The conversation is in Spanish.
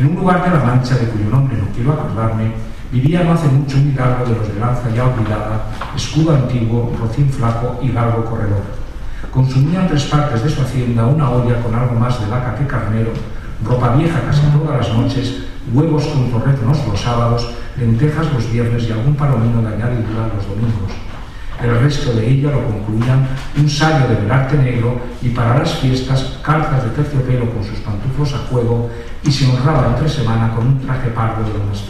En un lugar de la Mancha de cuyo nombre no quiero acordarme, vivía no hace mucho un hidalgo de los de lanza ya olvidada, escudo antiguo, rocín flaco y galgo corredor. Consumía en tres partes de su hacienda una olla con algo más de laca que carnero, ropa vieja casi todas las noches, huevos con torreznos los sábados, lentejas los viernes y algún palomino de añadidura los domingos. El resto de ella lo concluían un sayo de velarte negro y para las fiestas calzas de terciopelo con sus pantufos a juego y se honraba entre semana con un traje pardo de lo más.